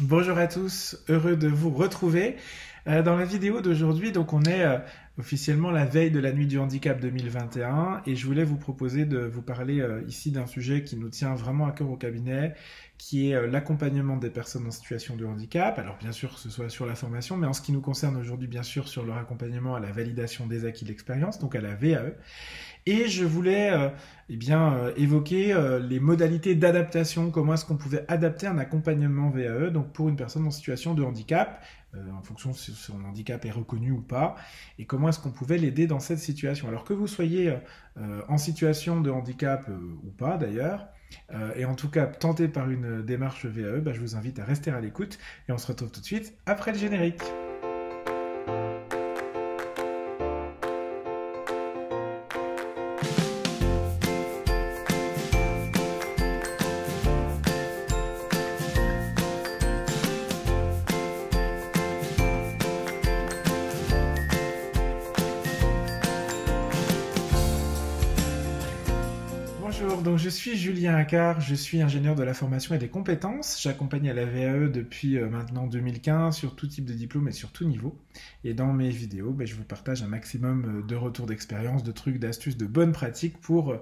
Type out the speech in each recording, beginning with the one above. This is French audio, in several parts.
Bonjour à tous, heureux de vous retrouver. Euh, dans la vidéo d'aujourd'hui, donc on est euh, officiellement la veille de la nuit du handicap 2021 et je voulais vous proposer de vous parler euh, ici d'un sujet qui nous tient vraiment à cœur au cabinet, qui est l'accompagnement des personnes en situation de handicap. Alors bien sûr, que ce soit sur la formation, mais en ce qui nous concerne aujourd'hui, bien sûr, sur leur accompagnement à la validation des acquis de l'expérience, donc à la VAE. Et je voulais euh, eh bien, euh, évoquer euh, les modalités d'adaptation, comment est-ce qu'on pouvait adapter un accompagnement VAE donc pour une personne en situation de handicap, en fonction si son handicap est reconnu ou pas, et comment est-ce qu'on pouvait l'aider dans cette situation. Alors que vous soyez en situation de handicap ou pas d'ailleurs, et en tout cas tenté par une démarche VAE, bah, je vous invite à rester à l'écoute, et on se retrouve tout de suite après le générique. Donc je suis Julien Accard, je suis ingénieur de la formation et des compétences. J'accompagne à la VAE depuis euh, maintenant 2015 sur tout type de diplôme et sur tout niveau. Et dans mes vidéos, ben, je vous partage un maximum euh, de retours d'expérience, de trucs, d'astuces, de bonnes pratiques pour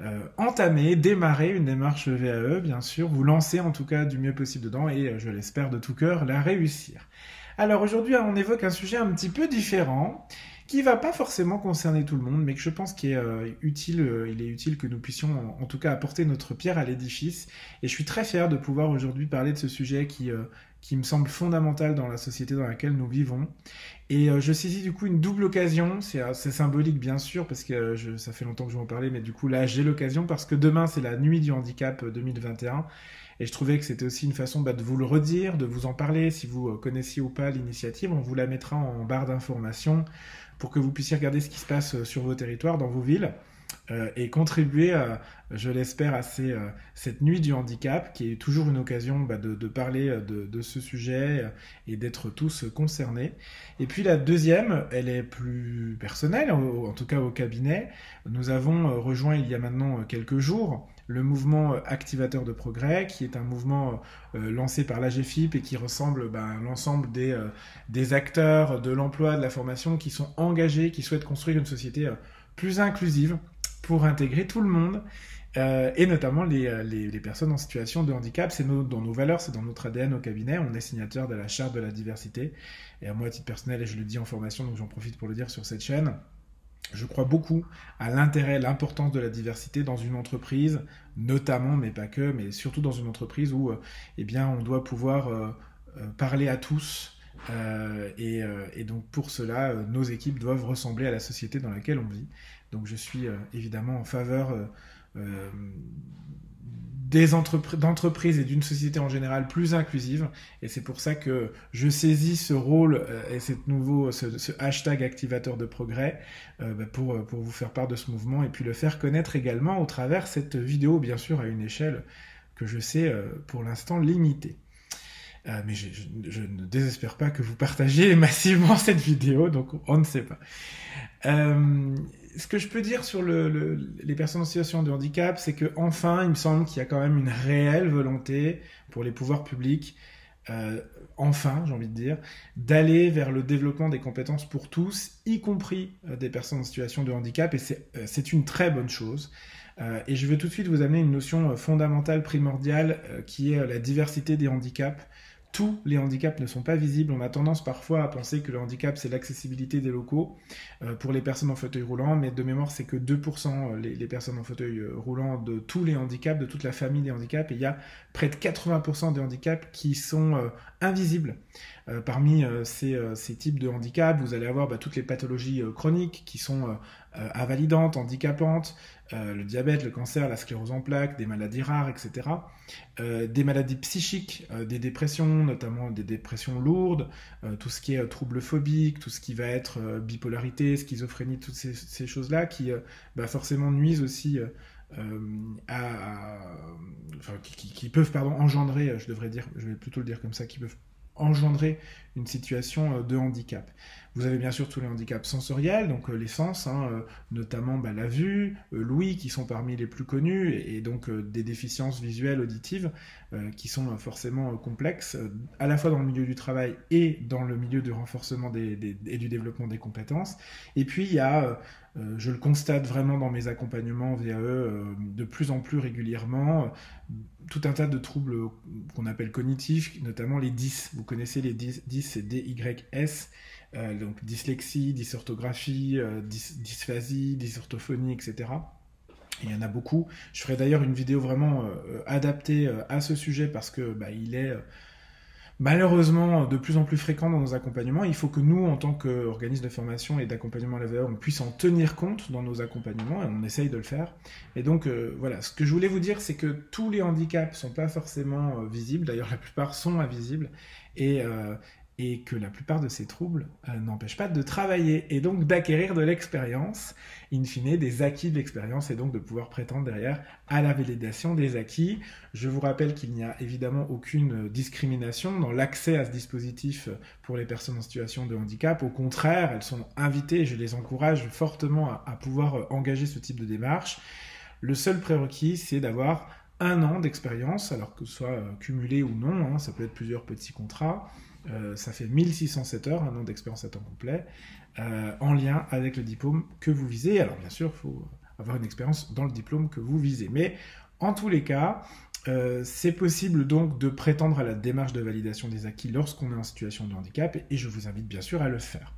euh, entamer, démarrer une démarche VAE, bien sûr, vous lancer en tout cas du mieux possible dedans et je l'espère de tout cœur la réussir. Alors aujourd'hui, on évoque un sujet un petit peu différent qui va pas forcément concerner tout le monde, mais que je pense qu'il est euh, utile, euh, il est utile que nous puissions en, tout cas apporter notre pierre à l'édifice. Et je suis très fier de pouvoir aujourd'hui parler de ce sujet qui, euh, qui me semble fondamental dans la société dans laquelle nous vivons. Et je saisis du coup une double occasion, c'est symbolique bien sûr, parce que ça fait longtemps que je vais en parler, mais du coup là j'ai l'occasion parce que demain c'est la nuit du handicap 2021. Et je trouvais que c'était aussi une façon bah, de vous le redire, de vous en parler. Si vous connaissiez ou pas l'initiative, on vous la mettra en barre d'informations pour que vous puissiez regarder ce qui se passe euh, sur vos territoires, dans vos villes. Euh, et contribuer, je l'espère, à euh, cette nuit du handicap, qui est toujours une occasion bah, de, parler de, ce sujet et d'être tous concernés. Et puis la deuxième, elle est plus personnelle, en tout cas au cabinet. Nous avons rejoint il y a maintenant quelques jours le mouvement activateur de progrès, qui est un mouvement lancé par l'AGFIP et qui ressemble à l'ensemble des, acteurs de l'emploi, de la formation, qui sont engagés, qui souhaitent construire une société plus inclusive pour intégrer tout le monde. Euh, et notamment euh, les, les, personnes en situation de handicap. C'est dans nos valeurs, c'est dans notre ADN au cabinet. On est signateur de la charte de la diversité. Et à moi, à titre personnel, et je le dis en formation, donc j'en profite pour le dire sur cette chaîne, je crois beaucoup à l'intérêt, l'importance de la diversité dans une entreprise, notamment, mais pas que, mais surtout dans une entreprise où, euh, eh bien, on doit pouvoir parler à tous. et, donc pour cela, nos équipes doivent ressembler à la société dans laquelle on vit. Donc je suis euh, évidemment en faveur euh, euh, d'entreprises et d'une société en général plus inclusive. Et c'est pour ça que je saisis ce rôle et cette nouveau, ce, hashtag activateur de progrès bah, pour, pour vous faire part de ce mouvement et puis le faire connaître également au travers cette vidéo, bien sûr, à une échelle que je sais pour l'instant limitée. Mais je, ne désespère pas que vous partagiez massivement cette vidéo, donc on ne sait pas. Euh, ce que je peux dire sur les personnes en situation de handicap, c'est que enfin, il me semble qu'il y a quand même une réelle volonté pour les pouvoirs publics, euh, enfin, j'ai envie de dire, d'aller vers le développement des compétences pour tous, y compris euh, des personnes en situation de handicap, et c'est euh, une très bonne chose. et je veux tout de suite vous amener une notion fondamentale, primordiale, qui est la diversité des handicaps tous les handicaps ne sont pas visibles. On a tendance parfois à penser que le handicap, c'est l'accessibilité des locaux euh, pour les personnes en fauteuil roulant, mais de mémoire, c'est que 2% euh, les, personnes en fauteuil euh, roulant de tous les handicaps, de toute la famille des handicaps, et il y a près de 80% des handicaps qui sont invisibles. parmi ces, types de handicaps, vous allez avoir bah, toutes les pathologies chroniques qui sont invalidantes, handicapantes, euh, le diabète, le cancer, la sclérose en plaques, des maladies rares, etc. Euh, des maladies psychiques, euh, des dépressions, notamment des dépressions lourdes, tout ce qui est troubles phobiques, tout ce qui va être bipolarité, schizophrénie, toutes ces, choses-là qui bah, forcément nuisent aussi à, enfin, qui, qui, peuvent pardon, engendrer, je devrais dire, je vais plutôt le dire comme ça, qui peuvent engendrer une situation euh, de handicap. Vous avez bien sûr tous les handicaps sensoriels, donc euh, les sens, hein, euh, notamment bah, la vue, l'ouïe, qui sont parmi les plus connus, et, donc des déficiences visuelles, auditives. qui sont forcément complexes, à la fois dans le milieu du travail et dans le milieu du renforcement et du développement des compétences. Et puis il y a, je le constate vraiment dans mes accompagnements VAE de plus en plus régulièrement, tout un tas de troubles qu'on appelle cognitifs, notamment les 10. Vous connaissez les 10, 10 c'est DYS. Euh, donc dyslexie, dysorthographie, euh, dysphasie, dysorthophonie, etc. il y en a beaucoup. Je ferai d'ailleurs une vidéo vraiment euh, adaptée à ce sujet parce que bah, il est malheureusement de plus en plus fréquent dans nos accompagnements. Il faut que nous, en tant qu'organisme de formation et d'accompagnement à la VA, on puisse en tenir compte dans nos accompagnements et on essaye de le faire. Et donc voilà, ce que je voulais vous dire, c'est que tous les handicaps sont pas forcément visibles. D'ailleurs, la plupart sont invisibles. Et, et que la plupart de ces troubles euh, n'empêchent pas de travailler et donc d'acquérir de l'expérience, in fine des acquis de l'expérience et donc de pouvoir prétendre derrière à la validation des acquis. Je vous rappelle qu'il n'y a évidemment aucune discrimination dans l'accès à ce dispositif pour les personnes en situation de handicap. Au contraire, elles sont invitées, je les encourage fortement à, pouvoir engager ce type de démarche. Le seul prérequis, c'est d'avoir un an d'expérience, alors que ce soit euh, cumulé ou non, hein, ça peut être plusieurs petits contrats, euh, ça fait 1607 heures, un an d'expérience à temps complet, euh, en lien avec le diplôme que vous visez. Alors bien sûr, il faut avoir une expérience dans le diplôme que vous visez. Mais en tous les cas, c'est possible donc de prétendre à la démarche de validation des acquis lorsqu'on est en situation de handicap et, je vous invite bien sûr à le faire.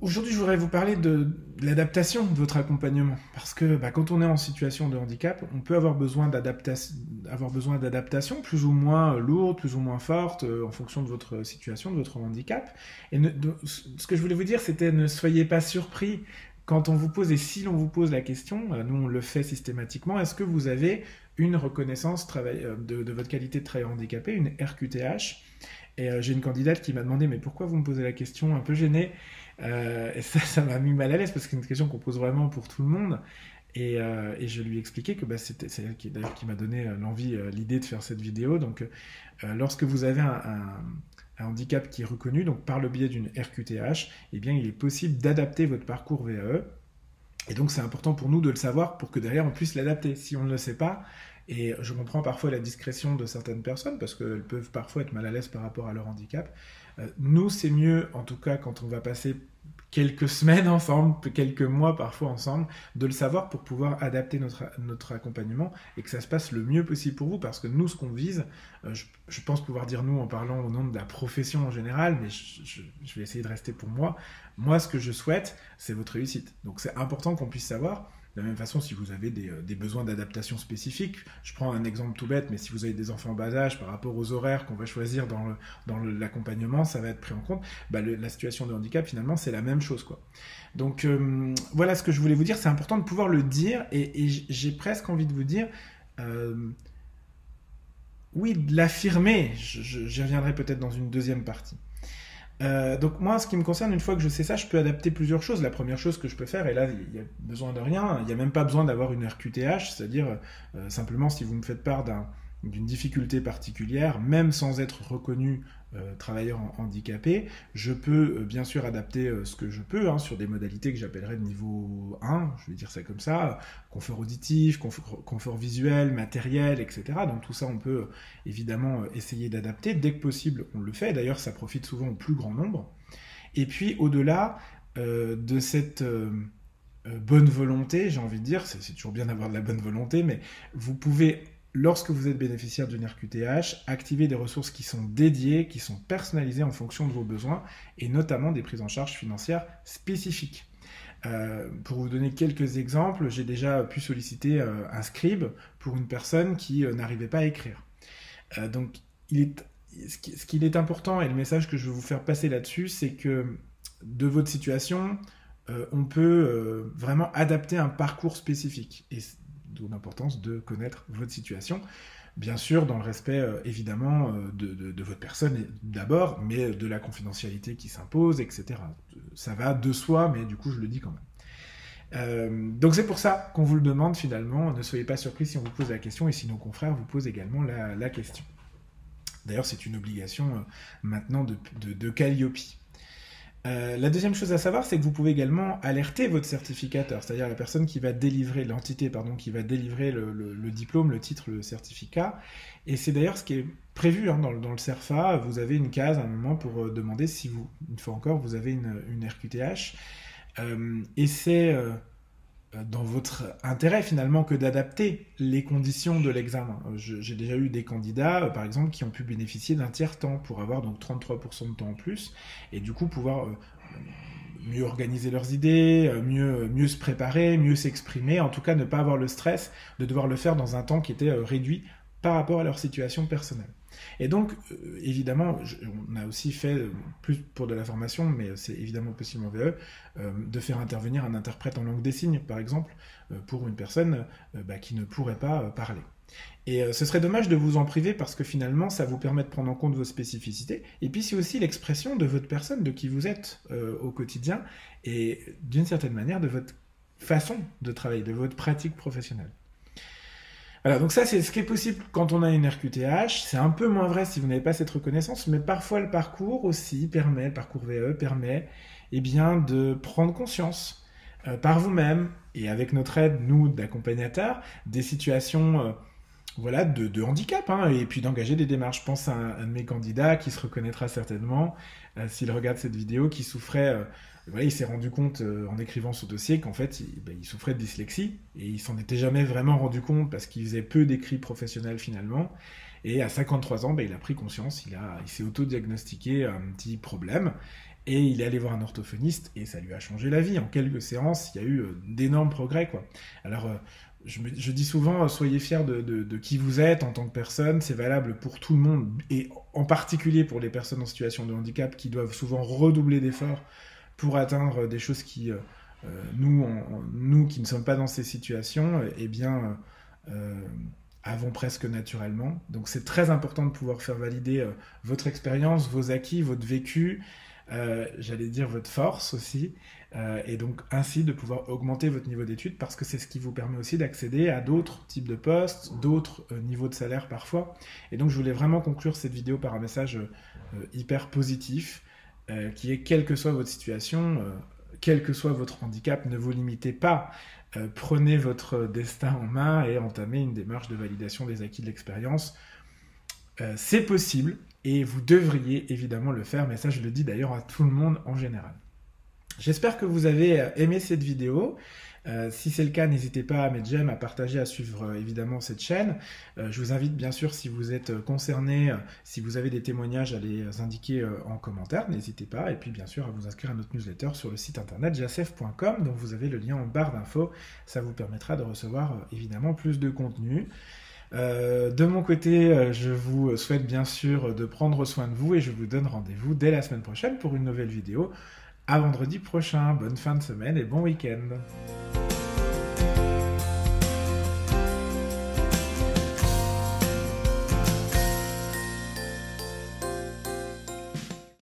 Aujourd'hui, je voudrais vous parler de, l'adaptation de votre accompagnement. Parce que bah, quand on est en situation de handicap, on peut avoir besoin d'adaptation, plus ou moins lourde, plus ou moins forte, euh, en fonction de votre situation, de votre handicap. Et ce que je voulais vous dire, c'était ne soyez pas surpris quand on vous pose, et si l'on vous pose la question, euh, nous on le fait systématiquement, est-ce que vous avez une reconnaissance euh, de, de, votre qualité de travailleur handicapé, une RQTH Et j'ai une candidate qui m'a demandé, mais pourquoi vous me posez la question? Un peu gênée euh, et ça, ça m'a mis mal à l'aise parce que c'est une question qu'on pose vraiment pour tout le monde. Et, euh, je lui ai expliqué que bah, c'était, c'est elle qui, d'ailleurs qui m'a donné euh, l'envie, l'idée de faire cette vidéo. Donc, lorsque vous avez un, un, handicap qui est reconnu, donc par le biais d'une RQTH, eh bien, il est possible d'adapter votre parcours VAE. Et donc, c'est important pour nous de le savoir pour que derrière on puisse l'adapter. Si on ne le sait pas, et je comprends parfois la discrétion de certaines personnes parce qu'elles peuvent parfois être mal à l'aise par rapport à leur handicap. nous, c'est mieux, en tout cas, quand on va passer quelques semaines ensemble, quelques mois parfois ensemble, de le savoir pour pouvoir adapter notre, accompagnement et que ça se passe le mieux possible pour vous parce que nous, ce qu'on vise, euh, je, pense pouvoir dire nous en parlant au nom de la profession en général, mais je vais essayer de rester pour moi. Moi, ce que je souhaite, c'est votre réussite. Donc c'est important qu'on puisse savoir de la même façon, si vous avez des, euh, besoins d'adaptation spécifiques, je prends un exemple tout bête, mais si vous avez des enfants en bas âge par rapport aux horaires qu'on va choisir dans l'accompagnement, ça va être pris en compte. Bah, la situation de handicap, finalement, c'est la même chose. Quoi. Donc euh, voilà ce que je voulais vous dire. C'est important de pouvoir le dire et, j'ai presque envie de vous dire. Euh, oui, de l'affirmer. J'y reviendrai peut-être dans une deuxième partie. Euh, donc moi, ce qui me concerne, une fois que je sais ça, je peux adapter plusieurs choses. La première chose que je peux faire, et là, il n'y a besoin de rien, il n'y a même pas besoin d'avoir une RQTH, c'est-à-dire euh, simplement si vous me faites part d'une difficulté particulière, même sans être reconnu euh, travailleur handicapé. Je peux euh, bien sûr adapter euh, ce que je peux hein, sur des modalités que j'appellerais de niveau 1, je vais dire ça comme ça, confort auditif, confort, visuel, matériel, etc. Donc tout ça, on peut évidemment essayer d'adapter. Dès que possible, on le fait. D'ailleurs, ça profite souvent au plus grand nombre. Et puis, au-delà de cette bonne volonté, j'ai envie de dire, c'est toujours bien d'avoir de la bonne volonté, mais vous pouvez lorsque vous êtes bénéficiaire d'une RQTH, activez des ressources qui sont dédiées, qui sont personnalisées en fonction de vos besoins, et notamment des prises en charge financières spécifiques. Euh, pour vous donner quelques exemples, j'ai déjà pu solliciter euh, un scribe pour une personne qui euh, n'arrivait pas à écrire. donc, ce qu'il est important et le message que je veux vous faire passer là-dessus, c'est que de votre situation, on peut vraiment adapter un parcours spécifique. D'où l'importance de connaître votre situation. Bien sûr, dans le respect euh, évidemment euh, de, votre personne d'abord, mais de la confidentialité qui s'impose, etc. Ça va de soi, mais du coup, je le dis quand même. Euh, donc c'est pour ça qu'on vous le demande finalement. Ne soyez pas surpris si on vous pose la question et si nos confrères vous posent également la, question. D'ailleurs, c'est une obligation maintenant de, de, Calliope. La deuxième chose à savoir, c'est que vous pouvez également alerter votre certificateur, c'est-à-dire la personne qui va délivrer, l'entité pardon, qui va délivrer le, diplôme, le titre, le certificat. Et c'est d'ailleurs ce qui est prévu hein, dans, le CERFA. Vous avez une case à un moment pour demander si vous, une fois encore, vous avez une, une RQTH. et c'est euh, dans votre intérêt finalement que d'adapter les conditions de l'examen. Euh, j'ai déjà eu des candidats, euh, par exemple, qui ont pu bénéficier d'un tiers temps pour avoir donc 33% de temps en plus et du coup pouvoir mieux organiser leurs idées, mieux, mieux se préparer, mieux s'exprimer, en tout cas ne pas avoir le stress de devoir le faire dans un temps qui était réduit par rapport à leur situation personnelle. Et donc, euh, évidemment, on a aussi fait, euh, plus pour de la formation, mais c'est évidemment possible en VE, euh, de faire intervenir un interprète en langue des signes, par exemple, pour une personne bah, qui ne pourrait pas parler. Et ce serait dommage de vous en priver parce que finalement, ça vous permet de prendre en compte vos spécificités. Et puis, c'est aussi l'expression de votre personne, de qui vous êtes au quotidien, et d'une certaine manière, de votre façon de travailler, de votre pratique professionnelle. Voilà, donc ça c'est ce qui est possible quand on a une RQTH. C'est un peu moins vrai si vous n'avez pas cette reconnaissance, mais parfois le parcours aussi permet, le parcours VE permet eh bien, de prendre conscience euh, par vous-même et avec notre aide, nous, d'accompagnateurs, des situations euh, voilà, de, handicap, hein, et puis d'engager des démarches. Je pense à un, de mes candidats qui se reconnaîtra certainement euh, s'il regarde cette vidéo, qui souffrait il s'est rendu compte euh, en écrivant ce dossier qu'en fait, ben, il, souffrait de dyslexie et il s'en était jamais vraiment rendu compte parce qu'il faisait peu d'écrits professionnels finalement. Et à 53 ans, ben, il a pris conscience, il, il s'est auto-diagnostiqué un petit problème et il est allé voir un orthophoniste et ça lui a changé la vie. En quelques séances, il y a eu euh, d'énormes progrès. Quoi. Alors, euh, je, dis souvent, soyez fiers de, qui vous êtes en tant que personne. C'est valable pour tout le monde et en particulier pour les personnes en situation de handicap qui doivent souvent redoubler d'efforts pour atteindre des choses qui, euh, euh, nous, nous qui ne sommes pas dans ces situations, eh bien, euh, avons presque naturellement. Donc c'est très important de pouvoir faire valider votre expérience, vos acquis, votre vécu, j'allais dire votre force aussi, et donc ainsi de pouvoir augmenter votre niveau d'études parce que c'est ce qui vous permet aussi d'accéder à d'autres types de postes, d'autres niveaux de salaire parfois. Et donc je voulais vraiment conclure cette vidéo par un message hyper positif. Euh, qui est quelle que soit votre situation, euh, quel que soit votre handicap, ne vous limitez pas. Euh, prenez votre destin en main et entamez une démarche de validation des acquis de l'expérience. C'est possible et vous devriez évidemment le faire, mais ça je le dis d'ailleurs à tout le monde en général. J'espère que vous avez aimé cette vidéo. Euh, si c'est le cas, n'hésitez pas à mettre j'aime, à partager, à suivre euh, évidemment cette chaîne. Euh, je vous invite bien sûr, si vous êtes concerné, si vous avez des témoignages, à les indiquer en commentaire, n'hésitez pas. Et puis bien sûr, à vous inscrire à notre newsletter sur le site internet jacef.com, dont vous avez le lien en barre d'infos. Ça vous permettra de recevoir évidemment plus de contenu. De mon côté, je vous souhaite bien sûr de prendre soin de vous et je vous donne rendez-vous dès la semaine prochaine pour une nouvelle vidéo. À vendredi prochain, bonne fin de semaine et bon week-end.